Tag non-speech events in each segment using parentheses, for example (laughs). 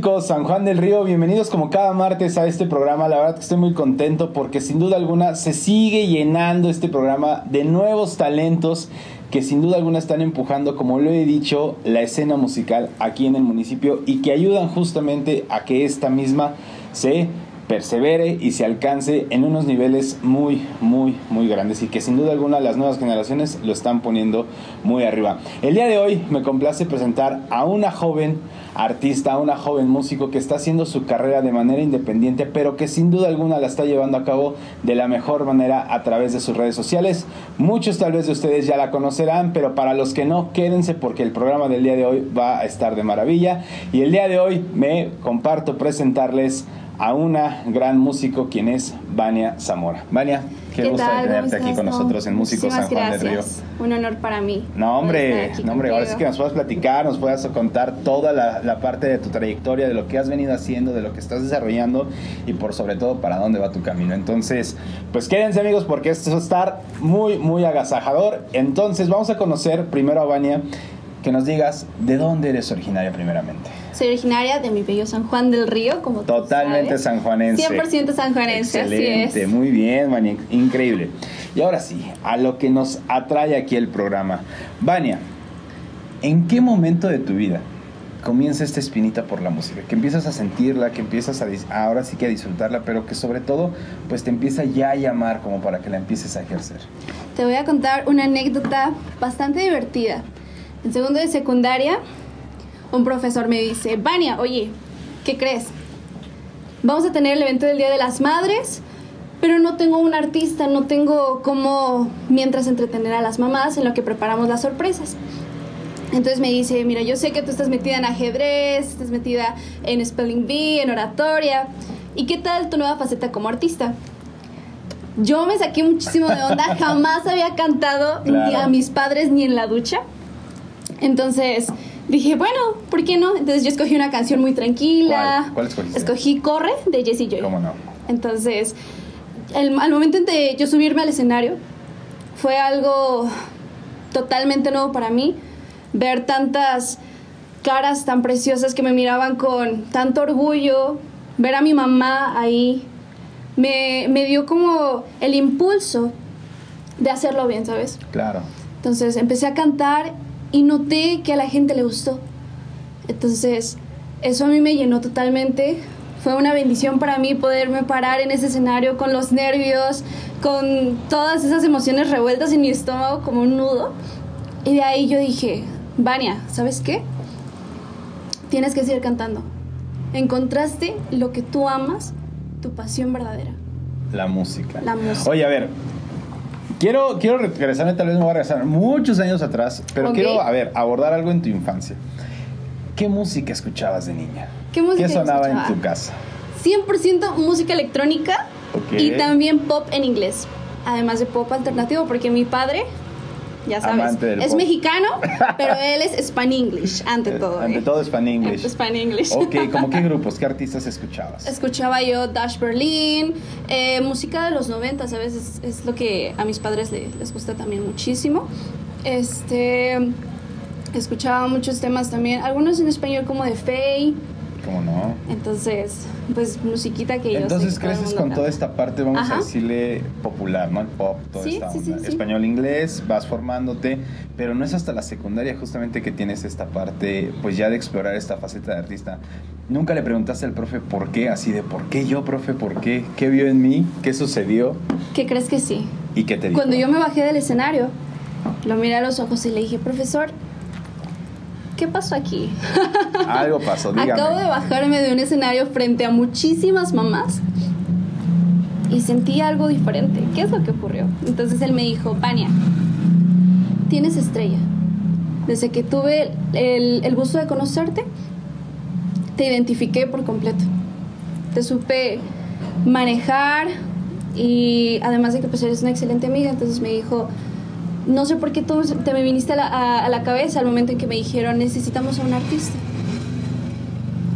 Músicos San Juan del Río, bienvenidos como cada martes a este programa. La verdad que estoy muy contento porque sin duda alguna se sigue llenando este programa de nuevos talentos que sin duda alguna están empujando, como lo he dicho, la escena musical aquí en el municipio y que ayudan justamente a que esta misma se persevere y se alcance en unos niveles muy, muy, muy grandes y que sin duda alguna las nuevas generaciones lo están poniendo muy arriba. El día de hoy me complace presentar a una joven artista, a una joven músico que está haciendo su carrera de manera independiente, pero que sin duda alguna la está llevando a cabo de la mejor manera a través de sus redes sociales. Muchos tal vez de ustedes ya la conocerán, pero para los que no, quédense porque el programa del día de hoy va a estar de maravilla. Y el día de hoy me comparto presentarles a una gran músico quien es Vania Zamora. Vania, qué, gusto tenerte aquí con nosotros en Músicos San Juan del Río. Un honor para mí. No, hombre, no, hombre, ahora sí que nos puedas platicar, nos puedas contar toda la, la, parte de tu trayectoria, de lo que has venido haciendo, de lo que estás desarrollando y por sobre todo para dónde va tu camino. Entonces, pues quédense amigos porque esto va a estar muy, muy agasajador. Entonces, vamos a conocer primero a Vania, que nos digas de dónde eres originaria primeramente. Soy originaria de mi bello San Juan del Río, como Totalmente sanjuanense. 100% sanjuanense, Excelente, así es. muy bien, Vania, increíble. Y ahora sí, a lo que nos atrae aquí el programa. Vania, ¿en qué momento de tu vida comienza esta espinita por la música? Que empiezas a sentirla, que empiezas a, ahora sí que a disfrutarla, pero que sobre todo, pues te empieza ya a llamar como para que la empieces a ejercer. Te voy a contar una anécdota bastante divertida. En segundo de secundaria, un profesor me dice, Vania, oye, ¿qué crees? Vamos a tener el evento del Día de las Madres, pero no tengo un artista, no tengo como mientras entretener a las mamás en lo que preparamos las sorpresas. Entonces me dice, mira, yo sé que tú estás metida en ajedrez, estás metida en spelling bee, en oratoria, ¿y qué tal tu nueva faceta como artista? Yo me saqué muchísimo de onda, (laughs) jamás había cantado claro. ni a mis padres ni en la ducha. Entonces dije, bueno, ¿por qué no? Entonces yo escogí una canción muy tranquila. ¿Cuál, ¿Cuál escogiste? Escogí Corre de Jessie Joy. ¿Cómo no? Entonces, el, al momento de yo subirme al escenario, fue algo totalmente nuevo para mí. Ver tantas caras tan preciosas que me miraban con tanto orgullo, ver a mi mamá ahí, me, me dio como el impulso de hacerlo bien, ¿sabes? Claro. Entonces empecé a cantar y noté que a la gente le gustó. Entonces, eso a mí me llenó totalmente. Fue una bendición para mí poderme parar en ese escenario con los nervios, con todas esas emociones revueltas en mi estómago como un nudo. Y de ahí yo dije, Vania, ¿sabes qué? Tienes que seguir cantando. Encontraste lo que tú amas, tu pasión verdadera. La música. La música. Oye, a ver, Quiero, quiero regresarme, tal vez me voy a regresar muchos años atrás, pero okay. quiero, a ver, abordar algo en tu infancia. ¿Qué música escuchabas de niña? ¿Qué música ¿Qué sonaba escuchaba? en tu casa? 100% música electrónica okay. y también pop en inglés. Además de pop alternativo, porque mi padre, ya sabes, es mexicano, (laughs) pero él es Span English, ante todo. Ante ¿eh? todo Span English. Span English. Ok, ¿como qué (laughs) grupos, qué artistas escuchabas? Escuchaba yo Dash Berlin, eh, música de los 90, ¿sabes? Es, es, lo que a mis padres les, les gusta también muchísimo. Este. Escuchaba muchos temas también, algunos en español como de Faye. ¿Cómo no? Entonces, pues musiquita que yo Entonces sé creces con toda esta parte, vamos Ajá. a decirle popular, ¿no? El pop, toda sí, esta sí, onda. Sí, Español, inglés, vas formándote, pero no es hasta la secundaria justamente que tienes esta parte, pues ya de explorar esta faceta de artista. ¿Nunca le preguntaste al profe por qué? Así de, ¿por qué yo, profe? ¿Por qué? ¿Qué vio en mí? ¿Qué sucedió? ¿Qué crees que sí? ¿Y qué te dijo? Cuando yo me bajé del escenario, lo miré a los ojos y le dije, profesor, ¿qué pasó aquí? Algo pasó, (laughs) dígame. Acabo de bajarme de un escenario frente a muchísimas mamás y sentí algo diferente. ¿Qué es lo que ocurrió? Entonces él me dijo, Vania, tienes estrella. Desde que tuve el, el gusto de conocerte, te identifiqué por completo. Te supe manejar y además de que pues eres una excelente amiga, entonces me dijo, no sé por qué tú te me viniste a la, a, a la, cabeza al momento en que me dijeron necesitamos a un artista.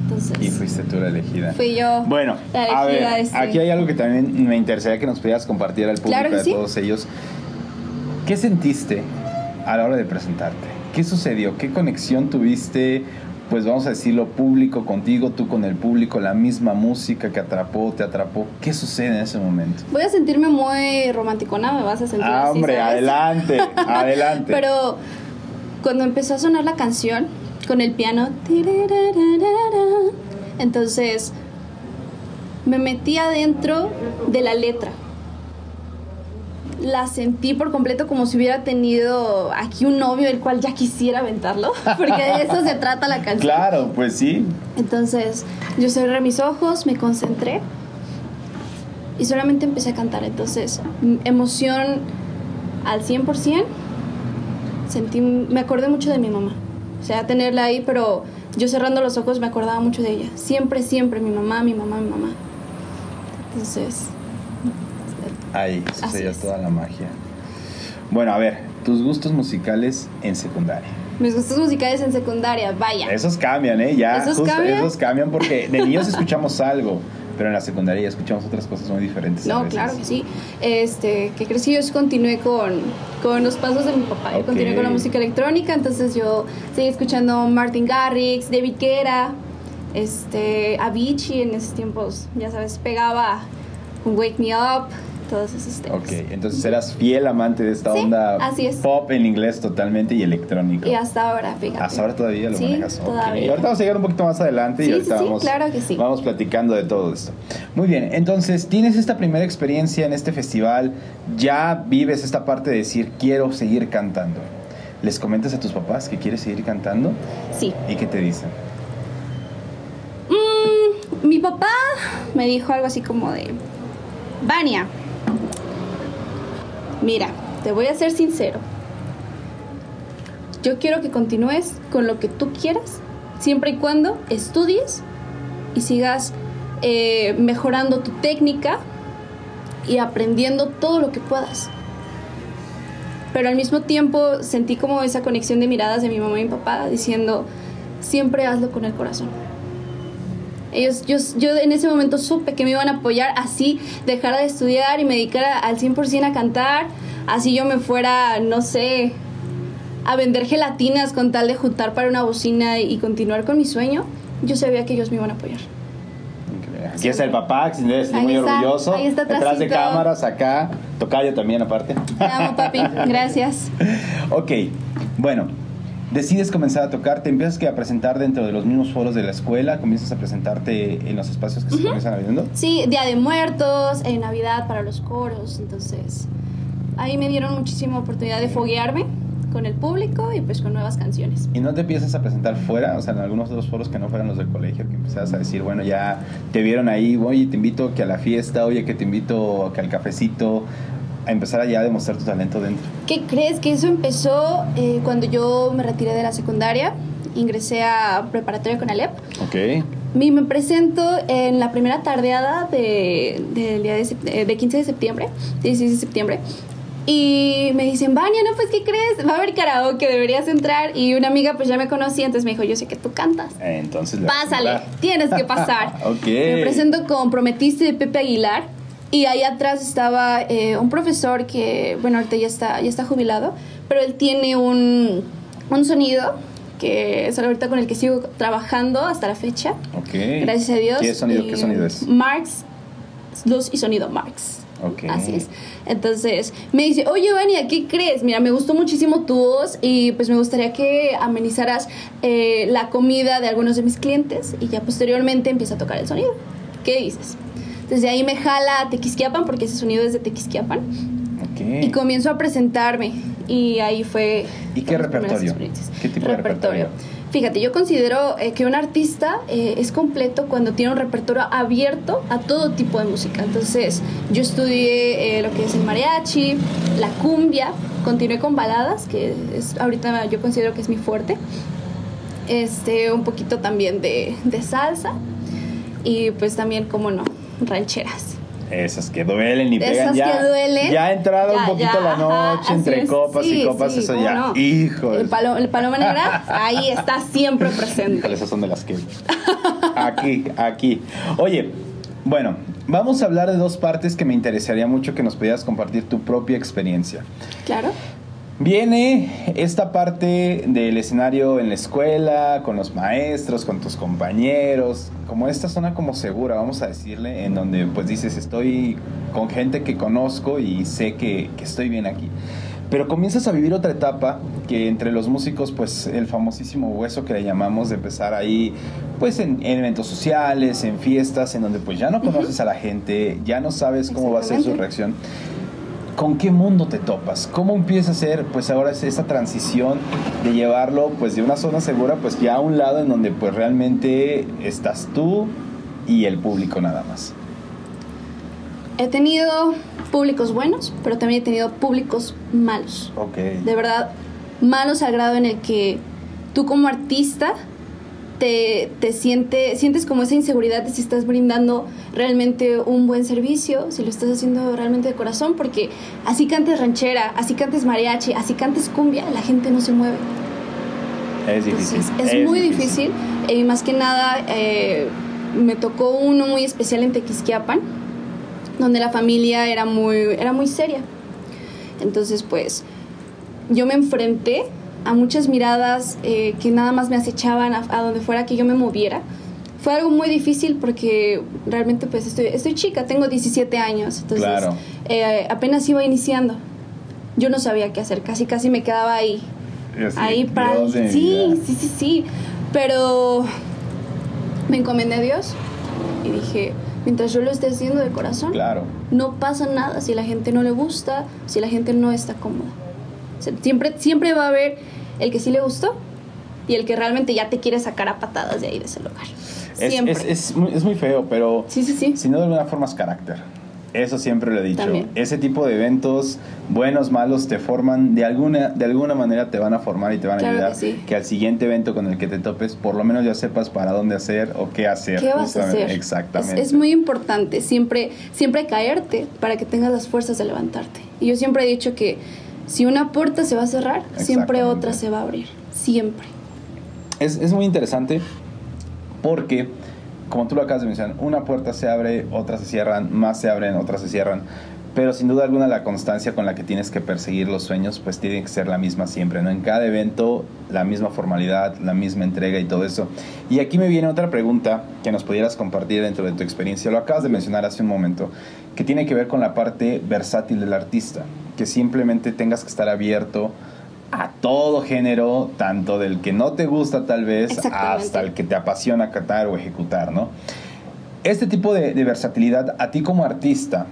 Entonces, y fuiste tú la elegida. Fui yo. Bueno, la elegida a ver, este. aquí hay algo que también me interesaría que nos pudieras compartir al público claro de sí. todos ellos. ¿Qué sentiste a la hora de presentarte? ¿Qué sucedió? ¿Qué conexión tuviste? Pues vamos a decirlo, público contigo, tú con el público, la misma música que atrapó, te atrapó. ¿Qué sucede en ese momento? Voy a sentirme muy romanticona, me vas a sentir Ah, así, hombre, ¿sabes? adelante, (laughs) adelante. Pero cuando empezó a sonar la canción con el piano, entonces me metí adentro de la letra. La sentí por completo como si hubiera tenido aquí un novio el cual ya quisiera aventarlo, (laughs) porque de eso se trata la canción. Claro, pues sí. Entonces yo cerré mis ojos, me concentré y solamente empecé a cantar. Entonces, emoción al 100%. Sentí, me acordé mucho de mi mamá. O sea, tenerla ahí, pero yo cerrando los ojos me acordaba mucho de ella. Siempre, siempre, mi mamá, mi mamá, mi mamá. Entonces, Ahí sucedió toda la magia. Bueno, a ver, tus gustos musicales en secundaria. mis gustos musicales en secundaria, vaya. Esos cambian, ¿eh? Ya, ¿Esos justo cambian? esos cambian porque de (laughs) niños escuchamos algo, pero en la secundaria ya escuchamos otras cosas muy diferentes. No, claro que sí. Este, que crecí yo continué con, con los pasos de mi papá. Yo continué con la música electrónica, entonces yo seguí escuchando Martin Garrix, David Guetta, este, Avicii en esos tiempos, ya sabes, pegaba Wake Me Up, todos esos temas. Ok, entonces eras fiel amante de esta Sí, onda así es. pop en inglés totalmente y electrónico. Y hasta ahora, fíjate. Hasta ahora todavía lo Sí, manejas. todavía. Ahorita vamos a llegar un poquito más adelante y ahorita vamos, claro que sí. vamos platicando de todo esto. Muy bien, entonces tienes esta primera experiencia en este festival, ya vives esta parte de decir quiero seguir cantando. ¿Les comentas a tus papás que quieres seguir cantando? Sí. ¿Y qué te dicen? Mm, mi papá me dijo algo así como de, Vania, mira, te voy a ser sincero. Yo quiero que continúes con lo que tú quieras, siempre y cuando estudies y sigas eh, mejorando tu técnica y aprendiendo todo lo que puedas. Pero al mismo tiempo sentí como esa conexión de miradas de mi mamá y mi papá diciendo, siempre hazlo con el corazón. Ellos, yo, yo en ese momento supe que me iban a apoyar, así dejara de estudiar y me dedicara al 100% a cantar, así yo me fuera, no sé, a vender gelatinas con tal de juntar para una bocina y continuar con mi sueño, yo sabía que ellos me iban a apoyar. Aquí está el papá, que sin duda estoy Ahí muy está, orgulloso. ahí está Detrás de cámaras, acá. Tocayo también, aparte. Te amo, papi. (laughs) Gracias. Ok, bueno, decides comenzar a tocar, te empiezas que a presentar dentro de los mismos foros de la escuela, comienzas a presentarte en los espacios que se comienzan abriendo. Sí, Día de Muertos, en Navidad para los coros, entonces ahí me dieron muchísima oportunidad de foguearme con el público y pues con nuevas canciones. Y no te empiezas a presentar fuera, o sea, en algunos de los foros que no fueran los del colegio, que empezabas a decir, bueno, ya te vieron ahí, oye, te invito que a la fiesta, oye, que te invito que al cafecito, a empezar ya a demostrar tu talento dentro. ¿Qué crees? Que eso empezó eh, cuando yo me retiré de la secundaria, ingresé a preparatoria con Alep. Ok. Y me presento en la primera tardeada de, de, eh, de 15 de septiembre, 16 de septiembre. Y me dicen, Vania, no, pues, ¿qué crees? Va a haber karaoke, deberías entrar. Y una amiga, pues, ya me conocía, entonces me dijo, yo sé que tú cantas. Entonces, Pásale, tienes que pasar. (laughs) Ok. Me presento con Prometiste de Pepe Aguilar. Y ahí atrás estaba eh, un profesor que, bueno, ahorita ya está, ya está jubilado, pero él tiene un, un sonido que es ahorita con el que sigo trabajando hasta la fecha. Ok. Gracias a Dios. ¿Qué sonido, Y, qué sonido es? Marx, luz y sonido Marx. Ok. Así es. Entonces me dice, oye Vania, ¿qué crees? Mira, me gustó muchísimo tu voz y pues me gustaría que amenizaras eh, la comida de algunos de mis clientes y ya posteriormente empieza a tocar el sonido. ¿Qué dices? Entonces de ahí me jala a Tequisquiapan porque ese sonido es de Tequisquiapan y comienzo a presentarme y ahí fue... ¿Y qué repertorio? ¿Qué tipo de repertorio? Fíjate, yo considero eh, que un artista eh, es completo cuando tiene un repertorio abierto a todo tipo de música. Entonces, yo estudié eh, lo que es el mariachi, la cumbia, continué con baladas, que es ahorita yo considero que es mi fuerte. Este, un poquito también de, de salsa y pues también, como no, rancheras. Esas que duelen y pegan esas ya. que duelen. Ya entrado Ya, un poquito ya, la ajá, noche así entre es. copas y copas, sí, eso cómo ya. no. Hijo. El, palo, el paloma negra, ahí está siempre presente. Híjole, esas son de las que. Aquí, aquí. Oye, bueno, vamos a hablar de dos partes que me interesaría mucho que nos pudieras compartir tu propia experiencia. Claro. Viene esta parte del escenario en la escuela, con los maestros, con tus compañeros, como esta zona como segura, vamos a decirle, en donde pues dices estoy con gente que conozco y sé que, que estoy bien aquí. Pero comienzas a vivir otra etapa que entre los músicos, pues el famosísimo hueso que le llamamos de empezar ahí, pues en, en eventos sociales, en fiestas, en donde pues ya no conoces a la gente, ya no sabes cómo va a ser su reacción. ¿Con qué mundo te topas? ¿Cómo empieza a ser, pues ahora es esa transición de llevarlo, pues de una zona segura, pues ya a un lado en donde pues realmente estás tú y el público nada más? He tenido públicos buenos, pero también he tenido públicos malos. Ok. De verdad, malos al grado en el que tú como artista te, te siente, sientes como esa inseguridad de si estás brindando realmente un buen servicio, si lo estás haciendo realmente de corazón, porque así cantes ranchera, así cantes mariachi, así cantes cumbia, la gente no se mueve. Es difícil. Entonces, es, muy difícil. Y más que nada, eh, me tocó uno muy especial en Tequisquiapan, donde la familia era muy, era muy seria. Entonces, pues, yo me enfrenté a muchas miradas eh, que nada más me acechaban a, a donde fuera que yo me moviera. Fue algo muy difícil porque realmente pues estoy, estoy chica, tengo 17 años, entonces Claro. eh, apenas iba iniciando. Yo no sabía qué hacer, casi casi me quedaba ahí así, ahí para sí sí sí sí pero me encomendé a Dios y dije mientras yo lo esté haciendo de corazón Claro. no pasa nada si la gente no le gusta si la gente no está cómoda siempre siempre va a haber el que sí le gustó y el que realmente ya te quiere sacar a patadas de ahí de ese lugar Es, siempre es, es muy, es muy feo, pero sí sí sí si no de alguna forma es carácter. Eso siempre lo he dicho. También. Ese tipo de eventos, buenos, malos, te forman, de alguna, de alguna manera te van a formar y te van a Claro que ayudar sí. al siguiente evento con el que te topes, por lo menos ya sepas para dónde hacer o qué hacer. ¿Qué vas a hacer? Exactamente. Es, es muy importante siempre, siempre caerte para que tengas las fuerzas de levantarte. Y yo siempre he dicho que si una puerta se va a cerrar, siempre otra se va a abrir. Siempre. es, es muy interesante porque, como tú lo acabas de mencionar, una puerta se abre, otras se cierran, más se abren, otras se cierran. Pero sin duda alguna la constancia con la que tienes que perseguir los sueños pues tiene que ser la misma siempre, ¿no? En cada evento la misma formalidad, la misma entrega y todo eso. Y aquí me viene otra pregunta que nos pudieras compartir dentro de tu experiencia. Lo acabas de mencionar hace un momento, que tiene que ver con la parte versátil del artista, que simplemente tengas que estar abierto a todo género, tanto del que no te gusta tal vez hasta el que te apasiona cantar o ejecutar, ¿no? Este tipo de, de versatilidad, a ti como artista,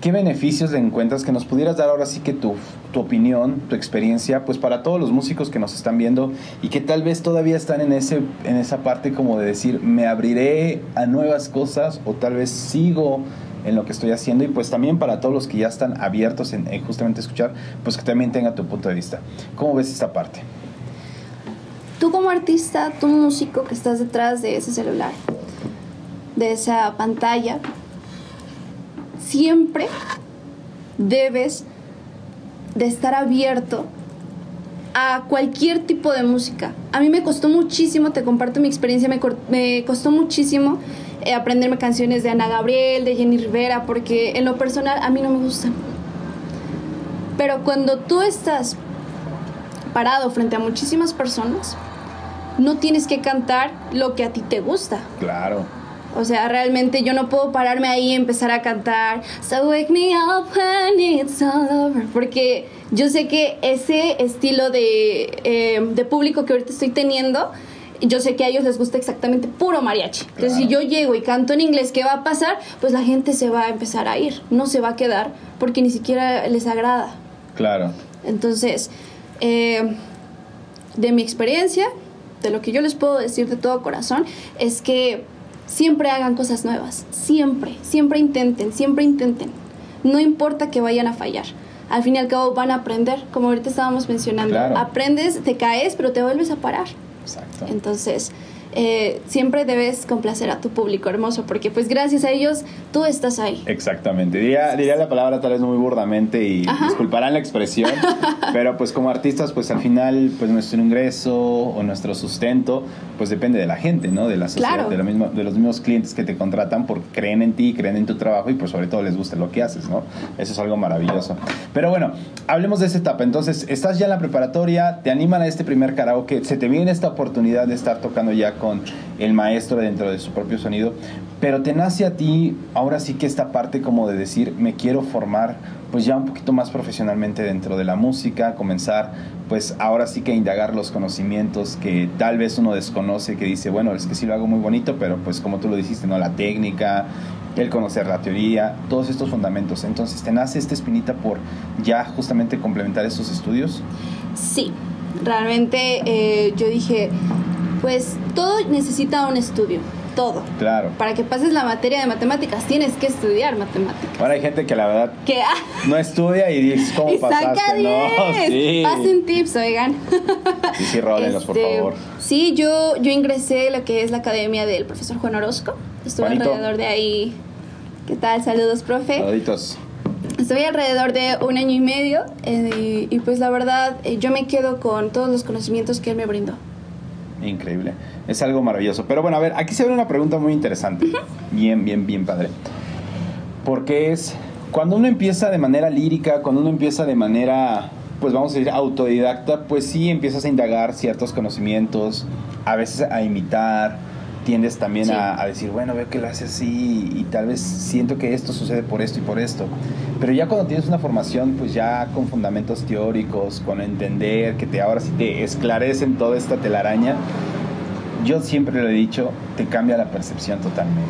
¿qué beneficios le encuentras que nos pudieras dar ahora sí que tu, tu opinión, tu experiencia, pues para todos los músicos que nos están viendo y que tal vez todavía están en, ese, en esa parte como de decir, me abriré a nuevas cosas o tal vez sigo en lo que estoy haciendo y pues también para todos los que ya están abiertos en, en justamente escuchar, pues que también tenga tu punto de vista. ¿Cómo ves esta parte? Tú como artista, tú músico que estás detrás de ese celular, de esa pantalla, siempre debes de estar abierto a cualquier tipo de música. A mí me costó muchísimo, te comparto mi experiencia, me, me costó muchísimo eh, aprenderme canciones de Ana Gabriel, de Jenny Rivera, porque en lo personal a mí no me gustan. Pero cuando tú estás parado frente a muchísimas personas, no tienes que cantar lo que a ti te gusta. Claro. O sea, realmente yo no puedo pararme ahí y empezar a cantar So wake me up when it's all over Porque yo sé que ese estilo de, eh, de público que ahorita estoy teniendo yo sé que a ellos les gusta exactamente puro mariachi. Entonces, si yo llego y canto en inglés, ¿qué va a pasar? Pues la gente se va a empezar a ir, no se va a quedar porque ni siquiera les agrada. Claro. Entonces, eh, de mi experiencia, de lo que yo les puedo decir de todo corazón, es que siempre hagan cosas nuevas. Siempre, siempre intenten, siempre intenten. No importa que vayan a fallar. Al fin y al cabo van a aprender, como ahorita estábamos mencionando. Claro. Aprendes, te caes, pero te vuelves a parar. Exacto. Entonces, eh, siempre debes complacer a tu público hermoso, porque pues gracias a ellos tú estás ahí. Exactamente. Diría, diría la palabra tal vez muy burdamente y disculparán la expresión, (laughs) pero pues como artistas pues al final pues nuestro ingreso o nuestro sustento pues depende de la gente, ¿no? De la sociedad, de, de los mismos clientes que te contratan porque creen en ti, creen en tu trabajo y pues sobre todo les gusta lo que haces, ¿no? Eso es algo maravilloso. Pero bueno, hablemos de esta etapa. Entonces, estás ya en la preparatoria, te animan a este primer karaoke, se te viene esta oportunidad de estar tocando ya con el maestro dentro de su propio sonido, pero te nace a ti ahora sí que esta parte como de decir, me quiero formar pues ya un poquito más profesionalmente dentro de la música, comenzar pues ahora sí que indagar los conocimientos que tal vez uno desconoce, que dice, bueno, es que sí lo hago muy bonito, pero pues como tú lo dijiste, ¿no? La técnica, el conocer la teoría, todos estos fundamentos. Entonces, ¿te nace esta espinita por ya justamente complementar estos estudios? Sí, realmente eh, yo dije, pues todo necesita un estudio todo. Claro. Para que pases la materia de matemáticas tienes que estudiar matemáticas. Ahora hay gente que la verdad que no estudia y dices cómo pasaste, saca no, (laughs) sí. Pasen tips, oigan. Sí, sí, rólenlos, por este, favor. Sí, yo, yo ingresé lo que es la academia del profesor Juan Orozco. Estuve alrededor de ahí. ¿Qué tal? Saludos, profe. Saluditos. Estoy alrededor de un año y medio eh, y pues la verdad eh, yo me quedo con todos los conocimientos que él me brindó. Increíble. Es algo maravilloso. Pero bueno, a ver, aquí se ve una pregunta muy interesante. Bien, bien, bien padre. Porque es, cuando uno empieza de manera lírica, cuando uno empieza de manera, pues vamos a decir, autodidacta, pues sí empiezas a indagar ciertos conocimientos, a veces a imitar, tiendes también a, decir, bueno, veo que lo hace así y tal vez siento que esto sucede por esto y por esto. Pero ya cuando tienes una formación, pues ya con fundamentos teóricos, con entender, que te ahora sí te esclarecen toda esta telaraña, yo siempre lo he dicho, te cambia la percepción totalmente.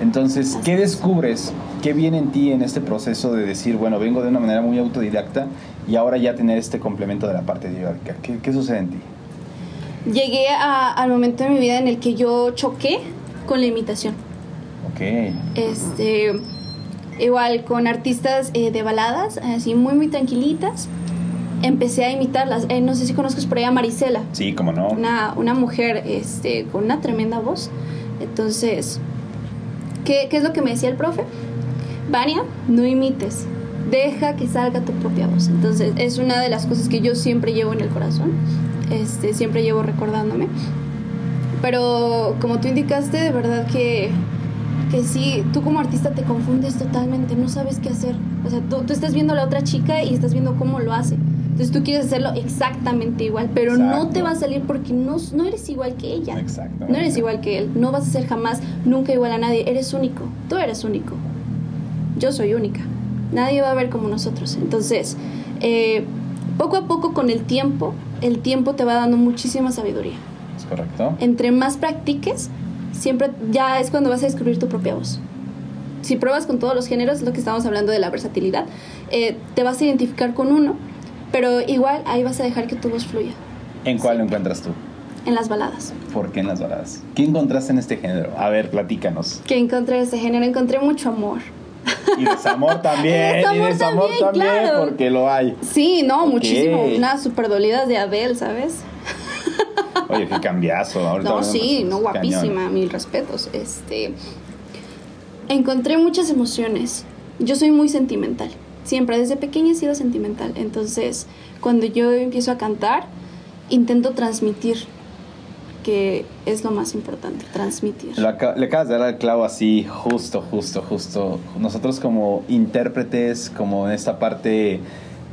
Entonces, ¿qué descubres? ¿Qué viene en ti en este proceso de decir, bueno, vengo de una manera muy autodidacta y ahora ya tener este complemento de la parte teórica? ¿Qué, qué sucede en ti? Llegué al momento de mi vida en el que yo choqué con la imitación. Ok. Este, igual con artistas eh, de baladas, así muy, muy tranquilitas. Empecé a imitarlas. Eh, no sé si conozcas por ahí a Marisela. Sí, cómo no. Una, una mujer este, con una tremenda voz. Entonces, ¿qué, ¿qué es lo que me decía el profe? Vania, no imites. Deja que salga tu propia voz. Entonces, es una de las cosas que yo siempre llevo en el corazón este, siempre llevo recordándome. Pero como tú indicaste, de verdad que, que sí, tú como artista te confundes totalmente, no sabes qué hacer. O sea, tú, tú estás viendo a la otra chica y estás viendo cómo lo hace. Entonces tú quieres hacerlo exactamente igual, pero no te va a salir porque no, no eres igual que ella. No eres igual que él. No vas a ser jamás, nunca igual a nadie. Eres único. Tú eres único. Yo soy única. Nadie va a ver como nosotros. Entonces, eh, poco a poco con el tiempo el tiempo te va dando muchísima sabiduría. Es correcto. Entre más practiques, siempre ya es cuando vas a descubrir tu propia voz. Si pruebas con todos los géneros, es lo que estamos hablando de la versatilidad, eh, te vas a identificar con uno, pero igual ahí vas a dejar que tu voz fluya. ¿En cuál lo encuentras tú? En las baladas. ¿Por qué en las baladas? ¿Qué encontraste en este género? A ver, platícanos. ¿Qué encontré en este género? Encontré mucho amor. Y desamor (laughs) también. y desamor, también, porque lo hay. Sí, no, muchísimo. Unas super dolidas de Adele, ¿sabes? (laughs) Oye, qué cambiazo. no, sí, no, guapísima, mil respetos. Este. Encontré muchas emociones. Yo soy muy sentimental. Siempre, desde pequeña he sido sentimental. Entonces, cuando yo empiezo a cantar, intento transmitir que es lo más importante, transmitir. le acabas de dar el clavo así, justo, justo, justo. Nosotros como intérpretes, como en esta parte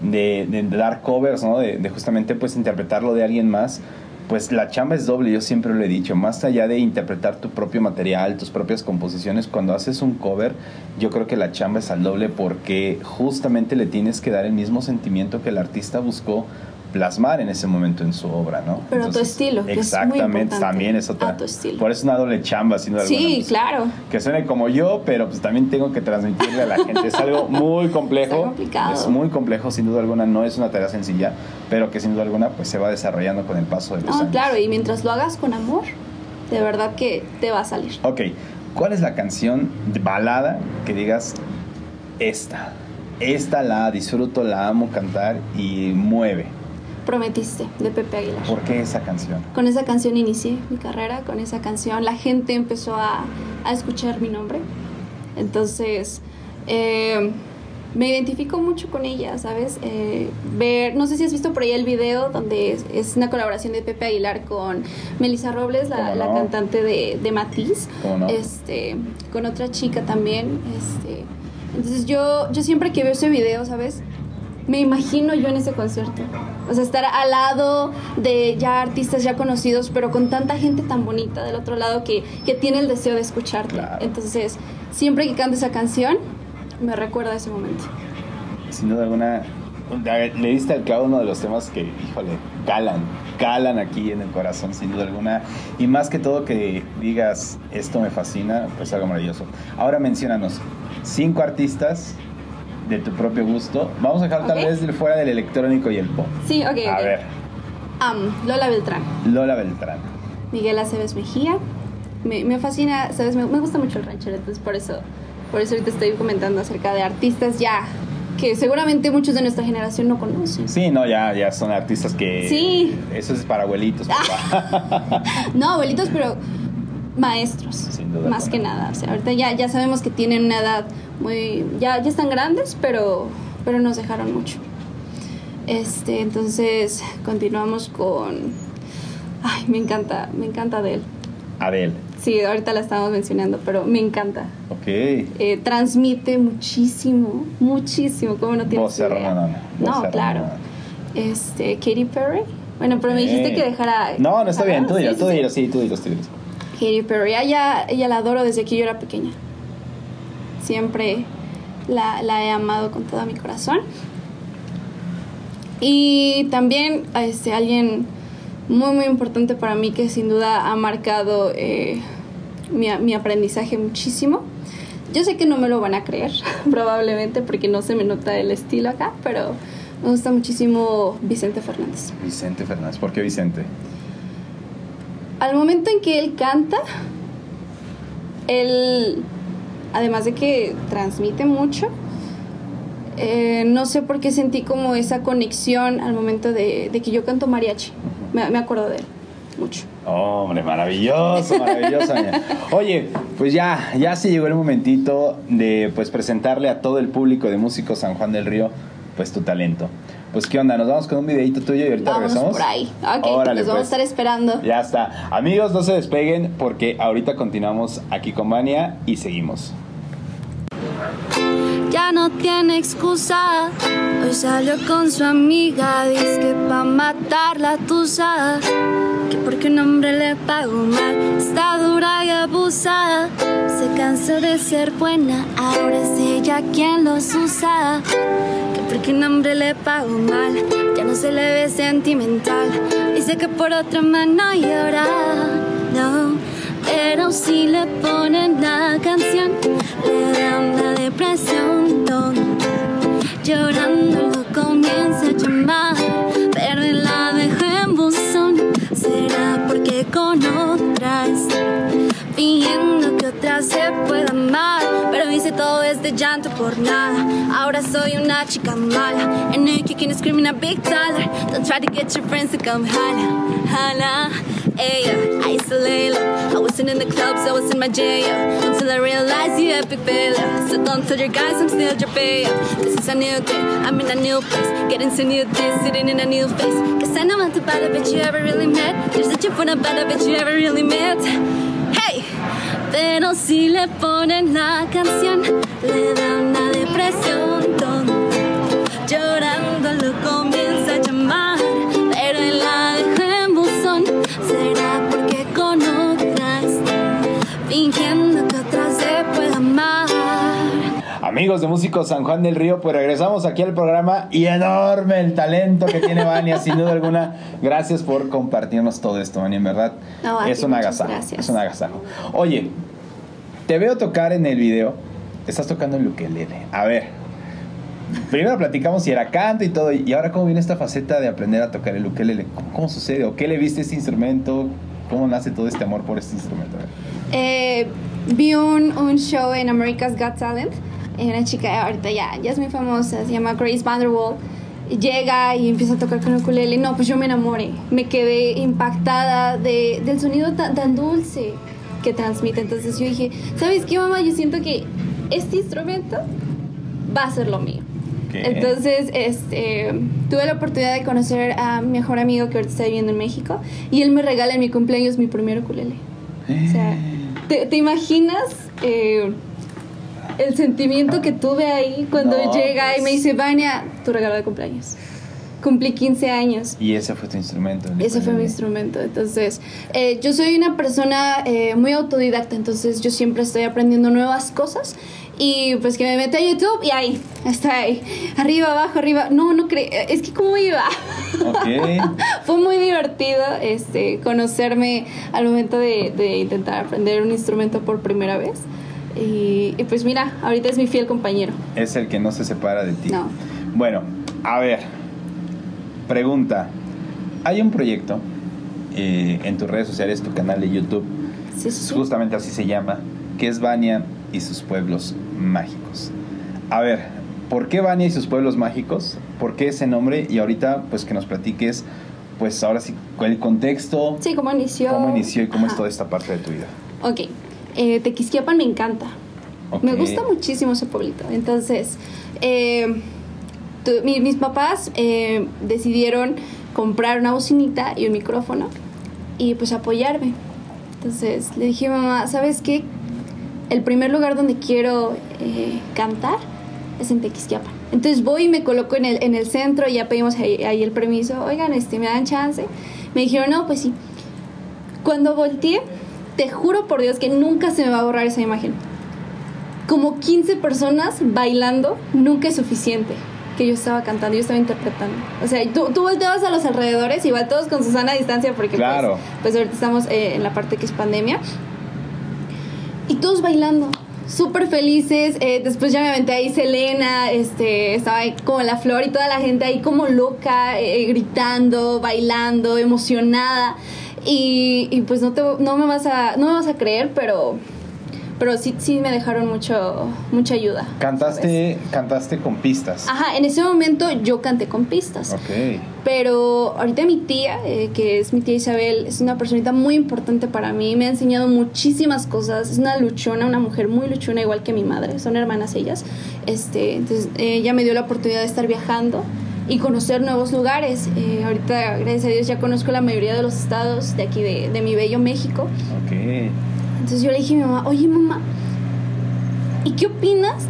de, dar covers, ¿no? De, justamente pues interpretarlo de alguien más, pues la chamba es doble, yo siempre lo he dicho, más allá de interpretar tu propio material, tus propias composiciones, cuando haces un cover, yo creo que la chamba es al doble porque justamente le tienes que dar el mismo sentimiento que el artista buscó plasmar en ese momento en su obra, ¿no? Pero a tu estilo. exactamente, también es otra. A tu estilo. Por eso es una doble chamba, sin duda Sí, claro. Que suene como yo, pero pues también tengo que transmitirle a la gente. Es algo muy complejo. (laughs) Es complicado. Es muy complejo, sin duda alguna, no es una tarea sencilla, pero que sin duda alguna pues se va desarrollando con el paso de los no, claro, y mientras lo hagas con amor, de verdad que te va a salir. Ok, ¿cuál es la canción balada que digas esta? Esta la disfruto, la amo cantar y mueve Prometiste, de Pepe Aguilar. ¿Por qué esa canción? Con esa canción inicié mi carrera, con esa canción la gente empezó a, a escuchar mi nombre. Entonces, eh, me identifico mucho con ella, ¿sabes? Eh, ver, no sé si has visto por ahí el video donde es, es una colaboración de Pepe Aguilar con Melissa Robles, la, ¿Cómo la no? cantante de, de Matiz, ¿Cómo no? este, con otra chica también. Este, entonces yo, yo siempre que veo ese video, ¿sabes? Me imagino yo en ese concierto. O sea, estar al lado de ya artistas ya conocidos, pero con tanta gente tan bonita del otro lado que, que tiene el deseo de escucharte. Claro. Entonces, siempre que canto esa canción, me recuerda a ese momento. Sin duda alguna, le diste al clavo uno de los temas que, híjole, calan, calan aquí en el corazón, sin duda alguna. Y más que todo que digas, esto me fascina, pues algo maravilloso. Ahora menciónanos, cinco artistas de tu propio gusto. Vamos a dejar tal vez fuera del electrónico y el pop. Sí, ok. A ver, Am, Lola Beltrán, Lola Beltrán. Miguel Aceves Mejía. Me, me fascina, ¿sabes? Me, me gusta mucho el ranchero, entonces por eso, por eso ahorita estoy comentando acerca de artistas ya que seguramente muchos de nuestra generación no conocen. Sí, no, ya, ya son artistas que... Sí. Eso es para abuelitos, papá. (laughs) No, abuelitos, pero maestros. Sin duda Más que nada. O sea, ahorita ya, ya sabemos que tienen una edad muy. Ya, ya están grandes, pero, pero nos dejaron mucho. Este, entonces, continuamos con. Ay, me encanta, me encanta de él. Adele. Sí, ahorita la estamos mencionando, pero me encanta. Ok. Eh, transmite muchísimo, muchísimo. ¿Cómo no tienes idea? No, claro. Este, Katy Perry. Bueno, pero me dijiste Ey. que dejara. No, no está bien, tú dilo, tú dilo, sí, tú dilo, tú dilo. Katy Perry, ella, ella la adoro desde que yo era pequeña. Siempre la, la he amado con todo mi corazón. Y también este, alguien muy, muy importante para mí que sin duda ha marcado eh, mi, mi aprendizaje muchísimo. Yo sé que no me lo van a creer, (laughs) probablemente, porque no se me nota el estilo acá, pero me gusta muchísimo Vicente Fernández. Vicente Fernández. ¿Por qué Vicente? Al momento en que él canta, él, además de que transmite mucho, eh, no sé por qué sentí como esa conexión al momento de, que yo canto mariachi. Me, me acuerdo de él mucho. Hombre, maravilloso, maravilloso. Oye, pues ya, ya se llegó el momentito de pues presentarle a todo el público de Músicos San Juan del Río pues tu talento. Pues qué onda, nos vamos con un videito tuyo y ahorita Vámonos regresamos. por ahí. Ok, Órale, los vamos a pues. estar esperando. Ya está. Amigos, no se despeguen porque ahorita continuamos aquí con Vania y seguimos. ya no tiene excusa. Hoy salió con su amiga, dice que pa' matar la tusa. Que porque un hombre le pagó mal, está dura y abusada. Se cansó de ser buena, ahora es ella quien los usa. Que porque un hombre le pagó mal, ya no se le ve sentimental. Dice que por otra mano llora, no. Pero si le ponen la canción, le da una depresión tonta. Llorando lo comienza a llamar, pero la dejó en buzón. Será porque con otras, fingiendo que otras se puede amar. Pero hice todo este llanto por nada. Ahora soy una chica mala. And now you can screaming a big dollar. Don't try to get your friends to come holla, holla. Hey, I used to lay low. I wasn't in the clubs, I was in my jail. Until I realized you epic failure. So don't tell your guys I'm still your babe. This is a new day, I'm in a new place. Getting to new things, sitting in a new face. Cause I know I'm the better bitch you ever really met. There's a chip for the better bitch you ever really met. Pero si le ponen la canción, le da una depresión Amigos de Músicos San Juan del Río, pues regresamos aquí al programa y enorme el talento que tiene Vania, sin duda alguna. Gracias por compartirnos todo esto, Vania, en verdad. No, es un agasajo. gracias. Es un agasajo. Oye, te veo tocar en el video. Estás tocando el ukelele. A ver. Primero platicamos si era canto y todo, y ahora cómo viene esta faceta de aprender a tocar el ukelele. ¿Cómo, cómo sucede? ¿O qué le viste a este instrumento? ¿Cómo nace todo este amor por este instrumento? Eh, vi un, un show en America's Got Talent. Una chica ahorita ya, ya es muy famosa, se llama Grace Vanderwall. llega y empieza a tocar con el ukulele. No, pues yo me enamoré. Me quedé impactada de, del sonido tan, tan dulce que transmite. Entonces yo dije, ¿sabes qué, mamá? Yo siento que este instrumento va a ser lo mío. Ok. Entonces, este, tuve la oportunidad de conocer a mi mejor amigo que ahorita está viviendo en México y él me regala en mi cumpleaños mi primer ukulele. O sea, ¿te, te imaginas eh, el sentimiento que tuve ahí cuando No, llega y me pues. dice, Vania, tu regalo de cumpleaños? Cumplí 15 años. Y ese fue tu instrumento. Ese fue mi instrumento. Entonces, eh, yo soy una persona eh, muy autodidacta, entonces yo siempre estoy aprendiendo nuevas cosas. Y pues que me meto a YouTube y ahí, está ahí. Arriba, abajo, arriba. No, no creo. Es que cómo iba. (laughs) Fue muy divertido este, conocerme al momento de, de intentar aprender un instrumento por primera vez. Y, y pues mira, ahorita es mi fiel compañero. Es el que no se separa de ti. No. Bueno, a ver. Pregunta. Hay un proyecto eh, en tus redes sociales, tu canal de YouTube, Sí, sí, justamente así se llama, que es Vania y sus pueblos mágicos. A ver, ¿por qué Vania y sus pueblos mágicos? ¿Por qué ese nombre? Y ahorita, pues que nos platiques, pues ahora sí, el contexto, Sí, ¿cómo inició? cómo inició y cómo es toda esta parte de tu vida. Ok, eh, Tequisquiapan me encanta. Me gusta muchísimo ese pueblito. Entonces, eh, tu- mi- mis papás eh, decidieron comprar una bocinita y un micrófono y pues apoyarme. Entonces le dije a mamá, ¿sabes qué? El primer lugar donde quiero eh, cantar es en Tequisquiapan. Entonces voy y me coloco en el, en el centro y ya pedimos ahí, ahí el permiso. Oigan, este, ¿me dan chance? Me dijeron, no, pues sí. Cuando volteé, te juro por Dios que nunca se me va a borrar esa imagen. Como 15 personas bailando, nunca es suficiente que yo estaba cantando, yo estaba interpretando. O sea, tú, tú volteabas a los alrededores, igual todos con Susana a distancia, porque Claro. pues, pues ahorita estamos eh, en la parte que es pandemia. Y todos bailando, súper felices. eh, después ya me aventé ahí Selena, este, estaba ahí como la flor y toda la gente ahí como loca, eh, gritando, bailando, emocionada. Y, y pues no, te, no, me vas a, no me vas a creer, pero, pero sí, sí me dejaron mucho, mucha ayuda. ¿sabes? Cantaste, cantaste con pistas. Ajá, en ese momento yo canté con pistas. Ok. Pero ahorita mi tía, eh, que es mi tía Isabel, es una personita muy importante para mí. Me ha enseñado muchísimas cosas. Es una luchona, una mujer muy luchona, igual que mi madre. Son hermanas ellas. Este, entonces, ella me dio la oportunidad de estar viajando y conocer nuevos lugares. Eh, ahorita, gracias a Dios, ya conozco la mayoría de los estados de aquí, de, de mi bello México. Ok. Entonces yo le dije a mi mamá, oye mamá, ¿y qué opinas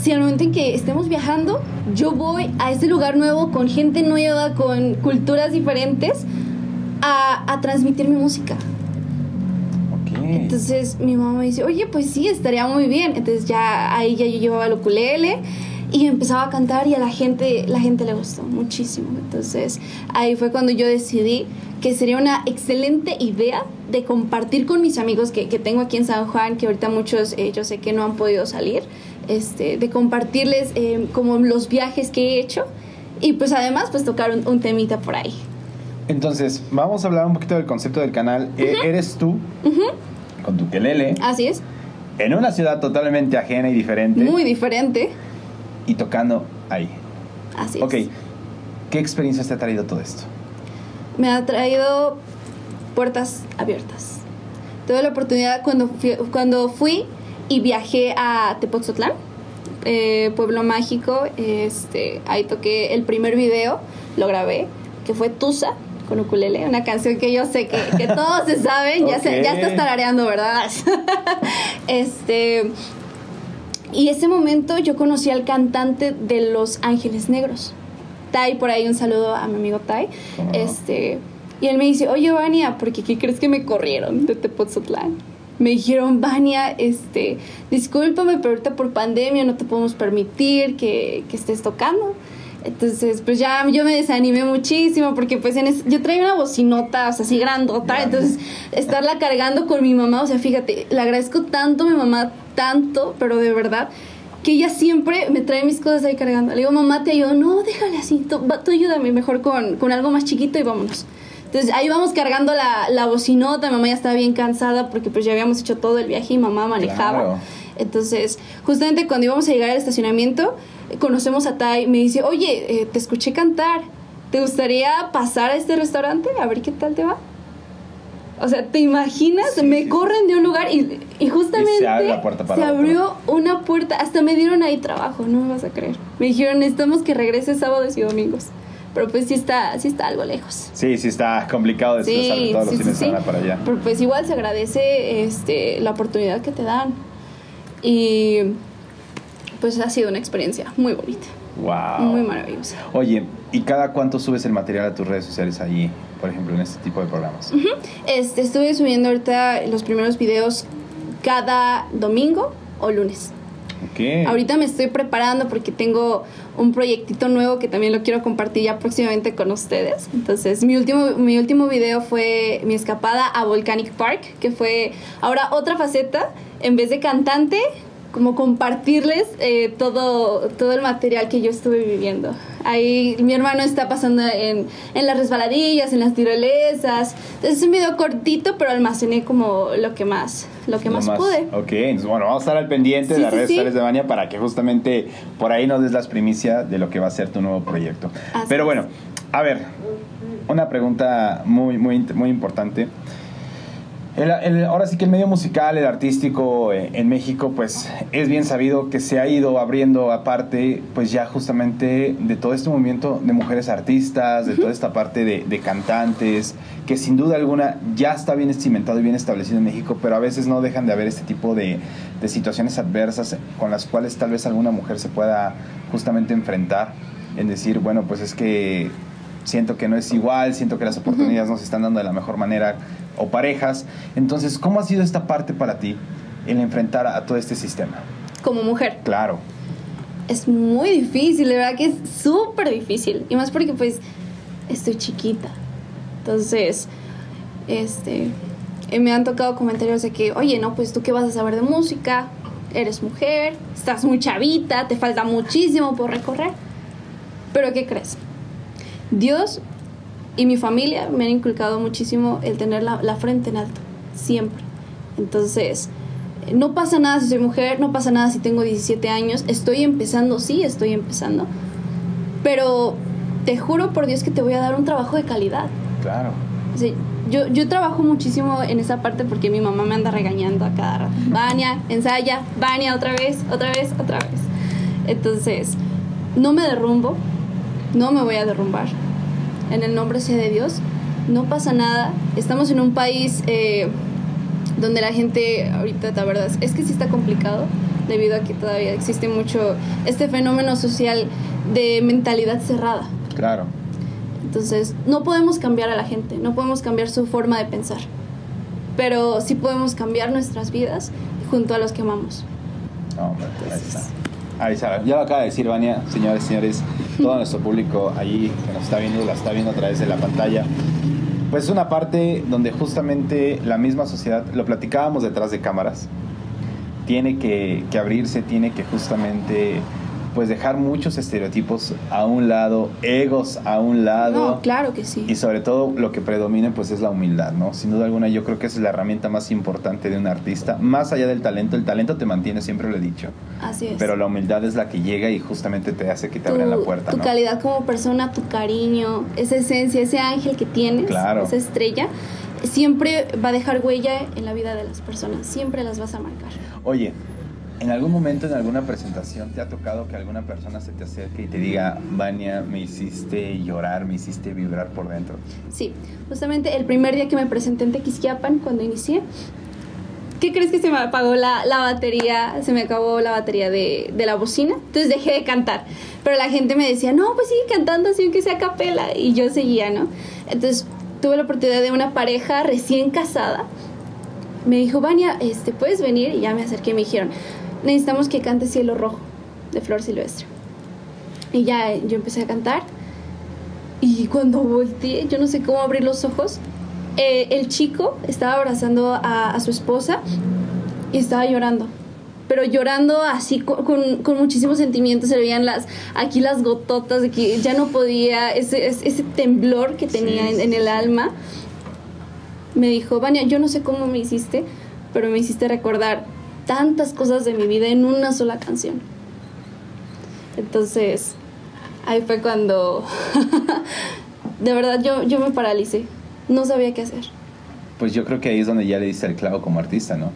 si al momento en que estemos viajando, yo voy a ese lugar nuevo con gente nueva, con culturas diferentes, a, a transmitir mi música? Ok. Entonces mi mamá me dice, oye, pues sí, estaría muy bien. Entonces ya ahí ya yo llevaba el ukulele y empezaba a cantar y a la gente, la gente le gustó muchísimo. Entonces ahí fue cuando yo decidí que sería una excelente idea de compartir con mis amigos que, que tengo aquí en San Juan, que ahorita muchos eh, yo sé que no han podido salir, este, de compartirles eh, como los viajes que he hecho y pues además pues tocar un, un temita por ahí. Entonces, vamos a hablar un poquito del concepto del canal. E- Eres tú, con tu quelele, Así es, en una ciudad totalmente ajena y diferente, muy diferente. Y tocando ahí. Así Ok, es. ¿qué experiencias te ha traído todo esto? me ha traído puertas abiertas. Tuve la oportunidad cuando fui, cuando fui y viajé a Tepoztlán, eh, pueblo mágico, este, ahí toqué el primer video, lo grabé, que fue Tusa con ukulele, una canción que yo sé que, que (laughs) todos se saben, ya, se- ya Ok. estás tarareando, ¿verdad? (laughs) este, y ese momento yo conocí al cantante de Los Ángeles Negros. Tai, por ahí un saludo a mi amigo Tai. Este, y él me dice, oye, Vania, ¿por qué, qué crees que me corrieron de Tepoztlán? Me dijeron, Vania, este, discúlpame, pero ahorita por pandemia no te podemos permitir que, que estés tocando. Entonces, pues ya yo me desanimé muchísimo porque pues en es- yo traía una bocinota, o sea, así grandota, Grande. entonces estarla cargando con mi mamá, o sea, fíjate, le agradezco tanto a mi mamá, tanto, pero de verdad, que ella siempre me trae mis cosas ahí cargando. Le digo, mamá, te ayudo. No, déjale así, tú, tú ayúdame mejor con, con algo más chiquito y vámonos. Entonces ahí vamos cargando la, la bocinota, mi mamá ya estaba bien cansada porque pues ya habíamos hecho todo el viaje y mamá manejaba. Claro. Entonces, justamente cuando íbamos a llegar al estacionamiento, conocemos a Tai, me dice, oye, eh, te escuché cantar, ¿te gustaría pasar a este restaurante a ver qué tal te va? O sea, ¿te imaginas? Sí, me sí, corren de un lugar y, y justamente Y se abre la puerta para se otro. abrió una puerta. Hasta me dieron ahí trabajo, no me vas a creer. Me dijeron, necesitamos que regreses sábados y domingos. Pero pues sí está, sí está algo lejos. Sí, sí está complicado Sí, todos los fines de semana para allá. Pero pues igual se agradece este, la oportunidad que te dan. Y pues ha sido una experiencia muy bonita, Wow. muy maravillosa. Oye, ¿y cada cuánto subes el material a tus redes sociales allí, por ejemplo, en este tipo de programas? Este, estuve subiendo ahorita los primeros videos cada domingo o lunes. Ok. Ahorita me estoy preparando porque tengo un proyectito nuevo que también lo quiero compartir ya próximamente con ustedes. Entonces, mi último, mi último video fue mi escapada a Volcanic Park, que fue ahora otra faceta, en vez de cantante, como compartirles eh, todo, todo el material que yo estuve viviendo. Ahí mi hermano está pasando en, en las resbaladillas, en las tirolesas. Entonces, es un video cortito, pero almacené como lo que más, lo que más, pude. Ok, entonces bueno, vamos a estar al pendiente Sí, de las sí, redes sí. sociales de Vania para que justamente por ahí nos des las primicias de lo que va a ser tu nuevo proyecto. Así Pero bueno, a ver, una pregunta muy, muy, muy importante. El- el- ahora sí que el medio musical, el artístico eh, en México, pues es bien sabido que se ha ido abriendo aparte, pues ya justamente de todo este movimiento de mujeres artistas, de toda esta parte de, de cantantes, que sin duda alguna ya está bien cimentado y bien establecido en México, pero a veces no dejan de haber este tipo de, de situaciones adversas con las cuales tal vez alguna mujer se pueda justamente enfrentar, en decir, bueno, pues es que siento que no es igual, siento que las oportunidades no se están dando de la mejor manera o parejas. Entonces, ¿cómo ha sido esta parte para ti el enfrentar a todo este sistema? Como mujer. Claro, Es muy difícil, de verdad que es súper difícil. Y más porque pues estoy chiquita. Entonces, este, eh, me han tocado comentarios de que, oye, no, pues tú qué vas a saber de música, eres mujer, estás muy chavita, te falta muchísimo por recorrer. Pero ¿qué crees? Dios y mi familia me han inculcado muchísimo el tener la, la frente en alto, siempre. Entonces, no pasa nada si soy mujer, no pasa nada si tengo 17 años, estoy empezando, sí, estoy empezando, pero te juro por Dios que te voy a dar un trabajo de calidad. claro. Sea, yo, yo trabajo muchísimo en esa parte porque mi mamá me anda regañando a cada rato. Vania, ensaya, Vania, otra vez, otra vez, otra vez. Entonces, no me derrumbo, no me voy a derrumbar. En el nombre sea de Dios, no pasa nada. Estamos en un país eh, donde la gente, ahorita la verdad, es que sí está complicado debido a que todavía existe mucho este fenómeno social de mentalidad cerrada. Claro. Entonces, no podemos cambiar a la gente, no podemos cambiar su forma de pensar, pero sí podemos cambiar nuestras vidas junto a los que amamos. Hombre, ahí está. Ahí está. Ya lo acaba de decir Vania, señores, señores, todo nuestro público allí que nos está viendo, la está viendo a través de la pantalla. Pues es una parte donde justamente la misma sociedad, lo platicábamos detrás de cámaras, tiene que, que abrirse, tiene que justamente pues dejar muchos estereotipos a un lado, egos a un lado. No, claro que sí. Y sobre todo lo que predomina pues es la humildad, ¿no? Sin duda alguna yo creo que esa es la herramienta más importante de un artista, más allá del talento, el talento te mantiene, siempre lo he dicho, Así es. pero la humildad es la que llega y justamente te hace que te abran la puerta, tu ¿no? calidad como persona, tu cariño, esa esencia, ese ángel que tienes, Claro. esa estrella, siempre va a dejar huella en la vida de las personas, siempre las vas a marcar. Oye, ¿en algún momento en alguna presentación te ha tocado que alguna persona se te acerque y te diga, Vania, me hiciste llorar, me hiciste vibrar por dentro? Sí, justamente el primer día que me presenté en Tequisquiapan, cuando inicié, ¿qué crees que se me apagó la, la batería? Se me acabó la batería de, de la bocina, entonces dejé de cantar. Pero la gente me decía, no, pues sigue cantando así aunque sea capela, y yo seguía, ¿no? Entonces tuve la oportunidad de una pareja recién casada. Me dijo, Vania, este, ¿puedes venir? Y ya me acerqué y me dijeron, necesitamos que cante Cielo Rojo, de Flor Silvestre. Y ya yo empecé a cantar. Y cuando volteé, yo no sé cómo abrir los ojos, eh, el chico estaba abrazando a, a su esposa y estaba llorando. Pero llorando así con, con, con muchísimos sentimientos, se veían las, aquí las gototas de que ya no podía, ese, ese temblor que tenía Sí, en, en el alma. Me dijo, Vania, yo no sé cómo me hiciste, pero me hiciste recordar tantas cosas de mi vida en una sola canción. Entonces, ahí fue cuando (laughs) de verdad yo, yo me paralicé. No sabía qué hacer. Pues yo creo que ahí es donde ya le diste el clavo como artista, ¿no?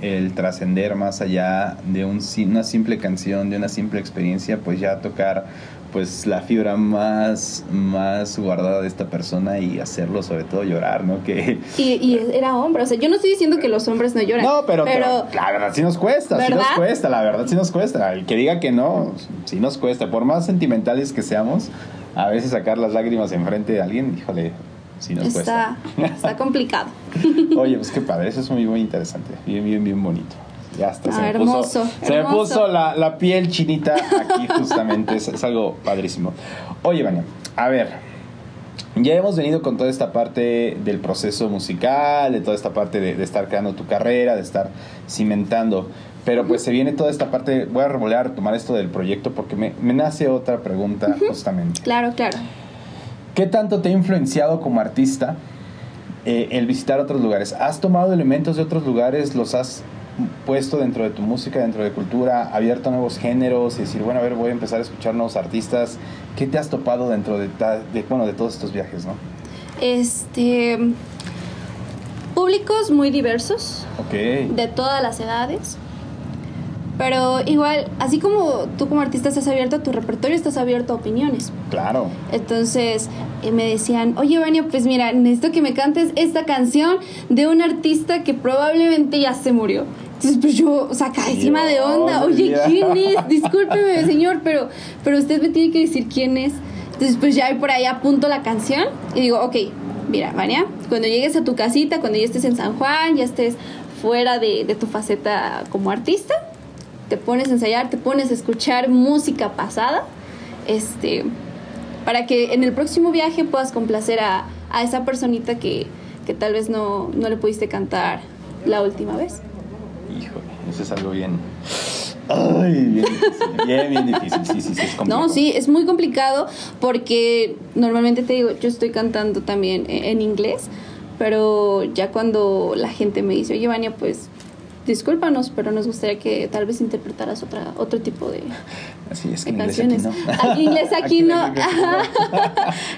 El trascender más allá de un, una simple canción, de una simple experiencia, pues ya tocar pues la fibra más, más guardada de esta persona y hacerlo sobre todo llorar, ¿no? Que... Y, era hombre, o sea, yo no estoy diciendo que los hombres no lloran. No, pero, pero, la verdad sí nos cuesta, sí nos cuesta, la verdad sí nos cuesta. El que diga que no, sí nos cuesta. Por más sentimentales que seamos, a veces sacar las lágrimas enfrente de alguien, híjole, sí nos está, cuesta. Está complicado. (laughs) Oye, pues qué padre, eso es muy, muy interesante, bien, bien, bien bonito. Ya está, se, me puso, se me puso la, la, piel chinita aquí (laughs) justamente, es, algo padrísimo. Oye, Vania, a ver, ya hemos venido con toda esta parte del proceso musical, de toda esta parte de, estar creando tu carrera, de estar cimentando. Pero pues se viene toda esta parte, voy a revolear, tomar esto del proyecto porque me, me nace otra pregunta justamente. Claro, claro. ¿Qué tanto te ha influenciado como artista eh, el visitar otros lugares? ¿Has tomado elementos de otros lugares, los has puesto dentro de tu música, dentro de cultura, abierto nuevos géneros y decir, bueno, a ver, voy a empezar a escuchar nuevos artistas. ¿Qué te has topado dentro de, de bueno, de todos estos viajes, no? Este públicos muy diversos. Ok. De todas las edades. Pero igual, así como tú como artista estás abierto a tu repertorio, estás abierto a opiniones. Claro. Entonces eh, me decían, oye Vania, pues mira, necesito que me cantes esta canción de un artista que probablemente ya se murió. Entonces, pues yo, sacadísima de onda, oye, ¿quién es? (laughs) Discúlpeme, señor, pero, pero usted me tiene que decir quién es. Entonces, pues ya por ahí apunto la canción y digo, ok, mira, Vania, cuando llegues a tu casita, cuando ya estés en San Juan, ya estés fuera de, de tu faceta como artista, te pones a ensayar, te pones a escuchar música pasada, este, para que en el próximo viaje puedas complacer a, a esa personita que, que tal vez no, no, le pudiste cantar la última vez. Híjole, eso es algo bien... Ay, bien difícil, bien, bien difícil, sí, sí, sí, es complicado. No, sí, es muy complicado porque normalmente te digo, yo estoy cantando también en inglés, pero ya cuando la gente me dice, oye, Vania, pues discúlpanos, pero nos gustaría que tal vez interpretaras otra, otro tipo de, Así es que canciones. Inglés aquí no. inglés aquí, no.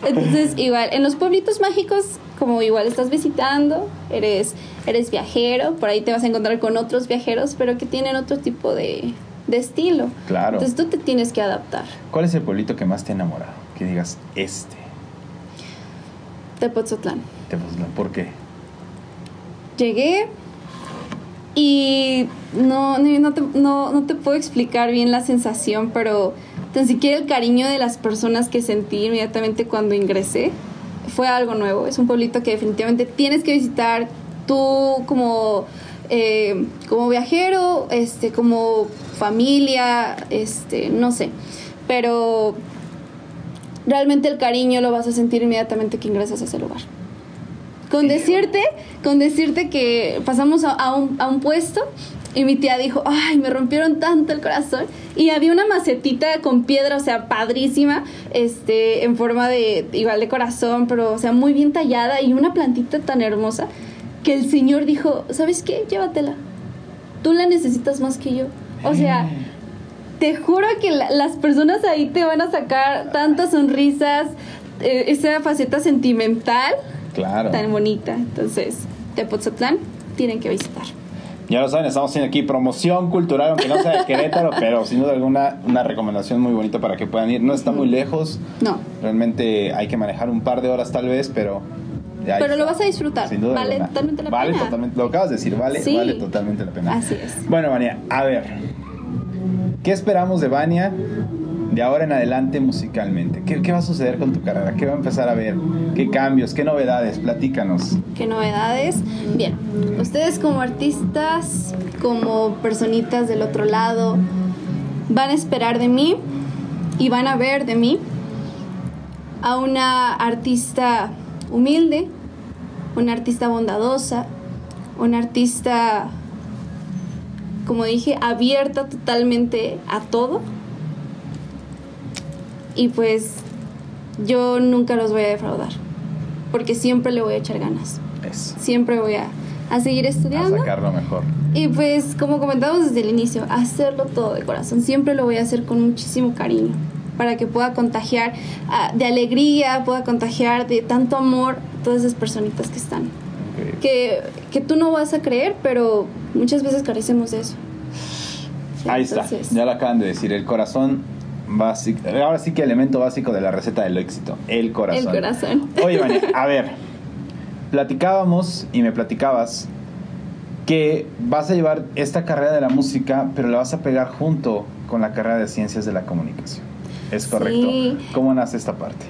(laughs) Entonces, igual, en los pueblitos mágicos, como igual estás visitando, eres, eres viajero, por ahí te vas a encontrar con otros viajeros, pero que tienen otro tipo de, de estilo. Claro. Entonces tú te tienes que adaptar. ¿Cuál es el pueblito que más te ha enamorado? Que digas, este. Tepoztlán. Tepoztlán, ¿por qué? Llegué, y no, no, te, no, no te puedo explicar bien la sensación, pero tan siquiera el cariño de las personas que sentí inmediatamente cuando ingresé fue algo nuevo. Es un pueblito que definitivamente tienes que visitar tú como, eh, como viajero, este, como familia, este, no sé. Pero realmente el cariño lo vas a sentir inmediatamente que ingresas a ese lugar. Con decirte, con decirte que pasamos a, un, a un puesto y mi tía dijo, ay, me rompieron tanto el corazón. Y había una macetita con piedra, o sea, padrísima, este, en forma de, igual de corazón, pero, o sea, muy bien tallada y una plantita tan hermosa que el señor dijo, ¿sabes qué? Llévatela. Tú la necesitas más que yo. O sea, te juro que las personas ahí te van a sacar tantas sonrisas, eh, esa faceta sentimental Claro. Tan bonita. Entonces, Tepoztlán tienen que visitar. Ya lo saben, estamos haciendo aquí promoción cultural, aunque no sea de Querétaro, (laughs) pero sin duda alguna una recomendación muy bonita para que puedan ir. No está muy lejos. No. Realmente hay que manejar un par de horas tal vez, pero... Pero lo vas a disfrutar. Sin duda vale totalmente la pena. Vale totalmente, lo acabas de decir, vale, vale totalmente la pena. Así es. Bueno, Vania, a ver. ¿Qué esperamos de Vania de ahora en adelante musicalmente? ¿Qué, va a suceder con tu carrera? ¿Qué va a empezar a ver? ¿Qué cambios? ¿Qué novedades? Platícanos. ¿Qué novedades? Bien, ustedes como artistas, como personitas del otro lado, van a esperar de mí y van a ver de mí a una artista humilde, una artista bondadosa, una artista, como dije, abierta totalmente a todo y pues yo nunca los voy a defraudar, porque siempre le voy a echar ganas. Siempre voy a, a seguir A estudiando. sacarlo mejor. Y pues, como comentamos desde el inicio, hacerlo todo de corazón. Siempre lo voy a hacer con muchísimo cariño. Para que pueda contagiar ah, de alegría, pueda contagiar de tanto amor a todas esas personitas que están. Ok. Que, que tú no vas a creer, pero muchas veces carecemos de eso. Ahí está, ya lo acaban de decir, el corazón básico, ahora sí que elemento básico de la receta del éxito, el corazón. El corazón. Oye, Vania, (laughs) a ver, platicábamos y me platicabas que vas a llevar esta carrera de la música, pero la vas a pegar junto con la carrera de ciencias de la comunicación. ¿Es correcto? Sí. ¿Cómo nace esta parte?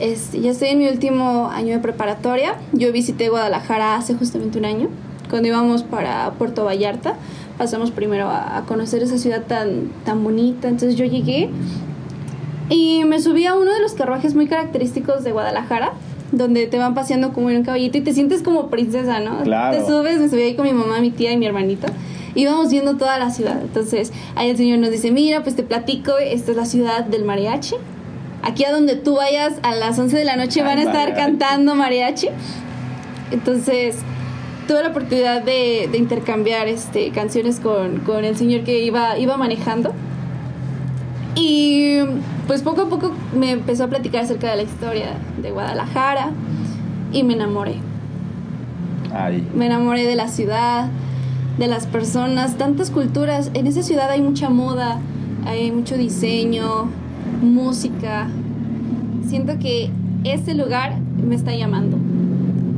Este, ya estoy en mi último año de preparatoria. Yo visité Guadalajara hace justamente un año. Cuando íbamos para Puerto Vallarta, pasamos primero a, a conocer esa ciudad tan, tan bonita. Entonces yo llegué y me subí a uno de los carruajes muy característicos de Guadalajara, donde te van paseando como en un caballito y te sientes como princesa, ¿no? Claro. Te subes, me subí ahí con mi mamá, mi tía y mi hermanito. Íbamos viendo toda la ciudad. Entonces ahí el señor nos dice, mira, pues te platico, esta es la ciudad del mariachi. Aquí a donde tú vayas a las 11 de la noche Al van a estar mariachi. cantando mariachi. Entonces tuve la oportunidad de, de intercambiar este, canciones con, con el señor que iba, iba manejando. Y pues poco a poco me empezó a platicar acerca de la historia de Guadalajara y me enamoré. Ahí. Me enamoré de la ciudad, de las personas, tantas culturas. En esa ciudad hay mucha moda, hay mucho diseño, música. Siento que este lugar me está llamando.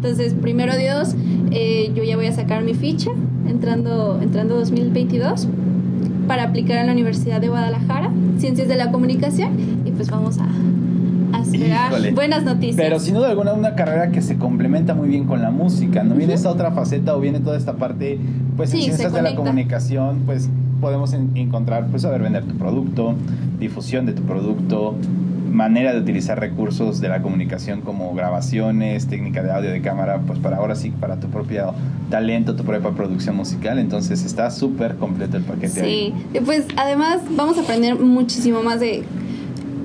Entonces, primero Dios, eh, yo ya voy a sacar mi ficha entrando, entrando 2022 para aplicar en la Universidad de Guadalajara, Ciencias de la Comunicación, y pues vamos a, a esperar Híjole. buenas noticias. Pero sin duda alguna una carrera que se complementa muy bien con la música, ¿no? Viene esta otra faceta o viene toda esta parte, pues en Sí, ciencias de la comunicación, pues podemos en- encontrar, pues saber vender tu producto, difusión de tu producto, manera de utilizar recursos de la comunicación como grabaciones, técnica de audio, de cámara, pues para ahora sí, para tu propio talento, tu propia producción musical, entonces está súper completo el paquete ahí. Sí, y pues además vamos a aprender muchísimo más de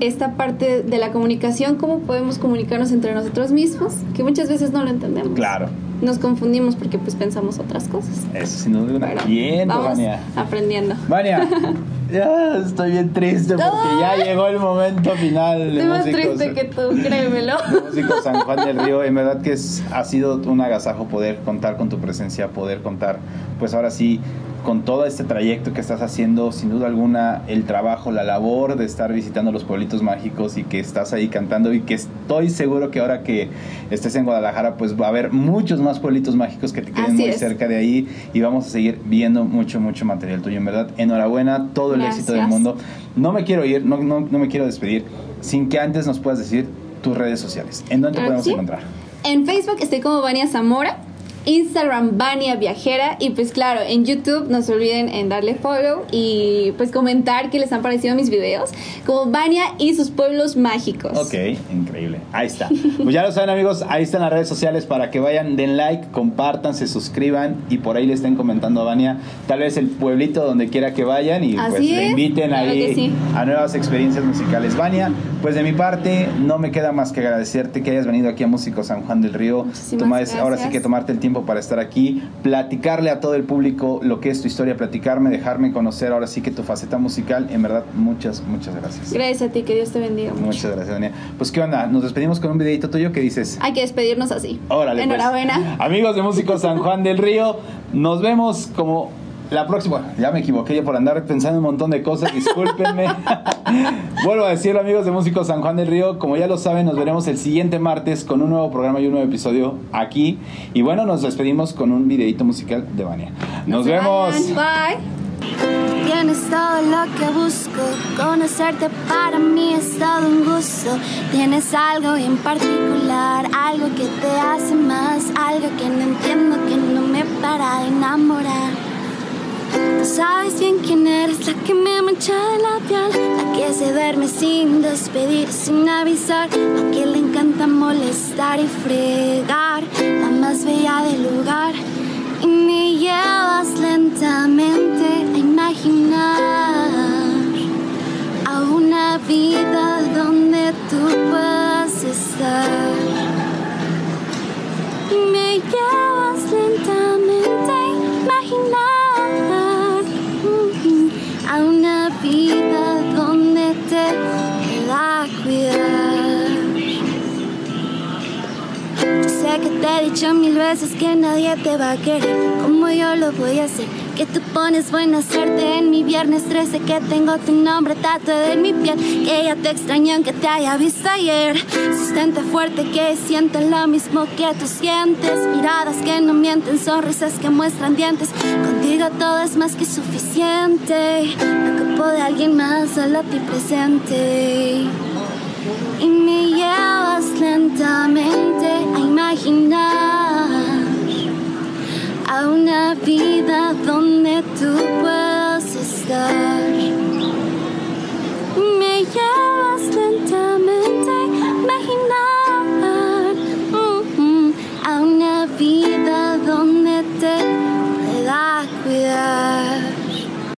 esta parte de la comunicación, cómo podemos comunicarnos entre nosotros mismos, que muchas veces no lo entendemos. Claro, Nos confundimos porque pues pensamos otras cosas. eso sin duda Bien, vamos Vania. aprendiendo. Vania, (laughs) ya estoy bien triste porque ya llegó el momento final Estoy más músicos, triste que tú, créemelo. de Músicos San Juan del Río. En verdad que es, ha sido un agasajo poder contar con tu presencia, poder contar, pues ahora sí, con todo este trayecto que estás haciendo, sin duda alguna, el trabajo, la labor de estar visitando los pueblitos mágicos y que estás ahí cantando y que estoy seguro que ahora que estés en Guadalajara, pues va a haber muchos más pueblitos mágicos que te queden Así muy es. cerca de ahí y vamos a seguir viendo mucho, mucho material tuyo. En verdad, enhorabuena, todo el éxito del mundo. No me quiero ir, no, no, no me quiero despedir sin que antes nos puedas decir tus redes sociales. ¿En dónde te Claro podemos sí. encontrar? En Facebook estoy como Vania Zamora. Instagram Vania Viajera y pues claro, en YouTube no se olviden en darle follow y pues comentar qué les han parecido mis videos como Vania y sus pueblos mágicos. Ok, increíble. Ahí está. Pues ya lo saben amigos, ahí están las redes sociales para que vayan, den like, compartan, se suscriban y por ahí le estén comentando a Vania tal vez el pueblito donde quiera que vayan y pues le inviten claro ahí sí. a nuevas experiencias musicales. Vania, pues de mi parte no me queda más que agradecerte que hayas venido aquí a Músico San Juan del Río. Tomas- ahora sí que tomarte el tiempo para estar aquí, platicarle a todo el público lo que es tu historia, platicarme, dejarme conocer ahora sí que tu faceta musical. En verdad, muchas, muchas gracias. Gracias a ti, que Dios te bendiga mucho. Muchas gracias, Dania. Pues, ¿qué onda? Nos despedimos con un videito tuyo que dices. Hay que despedirnos así. Órale. pues. Enhorabuena. (laughs) Amigos de Músicos San Juan del Río, nos vemos como la próxima. Bueno, ya me equivoqué yo por andar pensando un montón de cosas, discúlpenme. (laughs) Vuelvo a decirlo, amigos de Músicos San Juan del Río, como ya lo saben, nos veremos el siguiente martes con un nuevo programa y un nuevo episodio aquí. Y bueno, nos despedimos con un videito musical de Vania. Nos vemos. Bye. Tienes todo lo que busco, conocerte para mí es todo un gusto. Tienes algo en particular, algo que te hace más, algo que no entiendo, que no me para de enamorar. Tú sabes bien quién eres, la que me mancha de labial, la que se duerme sin despedir, sin avisar, la que le encanta molestar y fregar, la más bella del lugar. Y me llevas lentamente a imaginar a una vida donde tú puedas estar. Dicho mil veces que nadie te va a querer como yo lo voy a hacer. Que tú pones buena suerte en mi viernes 13, que tengo tu nombre tatuado en mi piel. Que ya te extrañan que te haya visto ayer. Sustenta fuerte que siento lo mismo que tú sientes. Miradas que no mienten, sonrisas que muestran dientes. Contigo todo es más que suficiente. No ocupo de alguien más, solo a ti presente. Y me llevas lentamente imaginar a una vida donde tú puedas estar.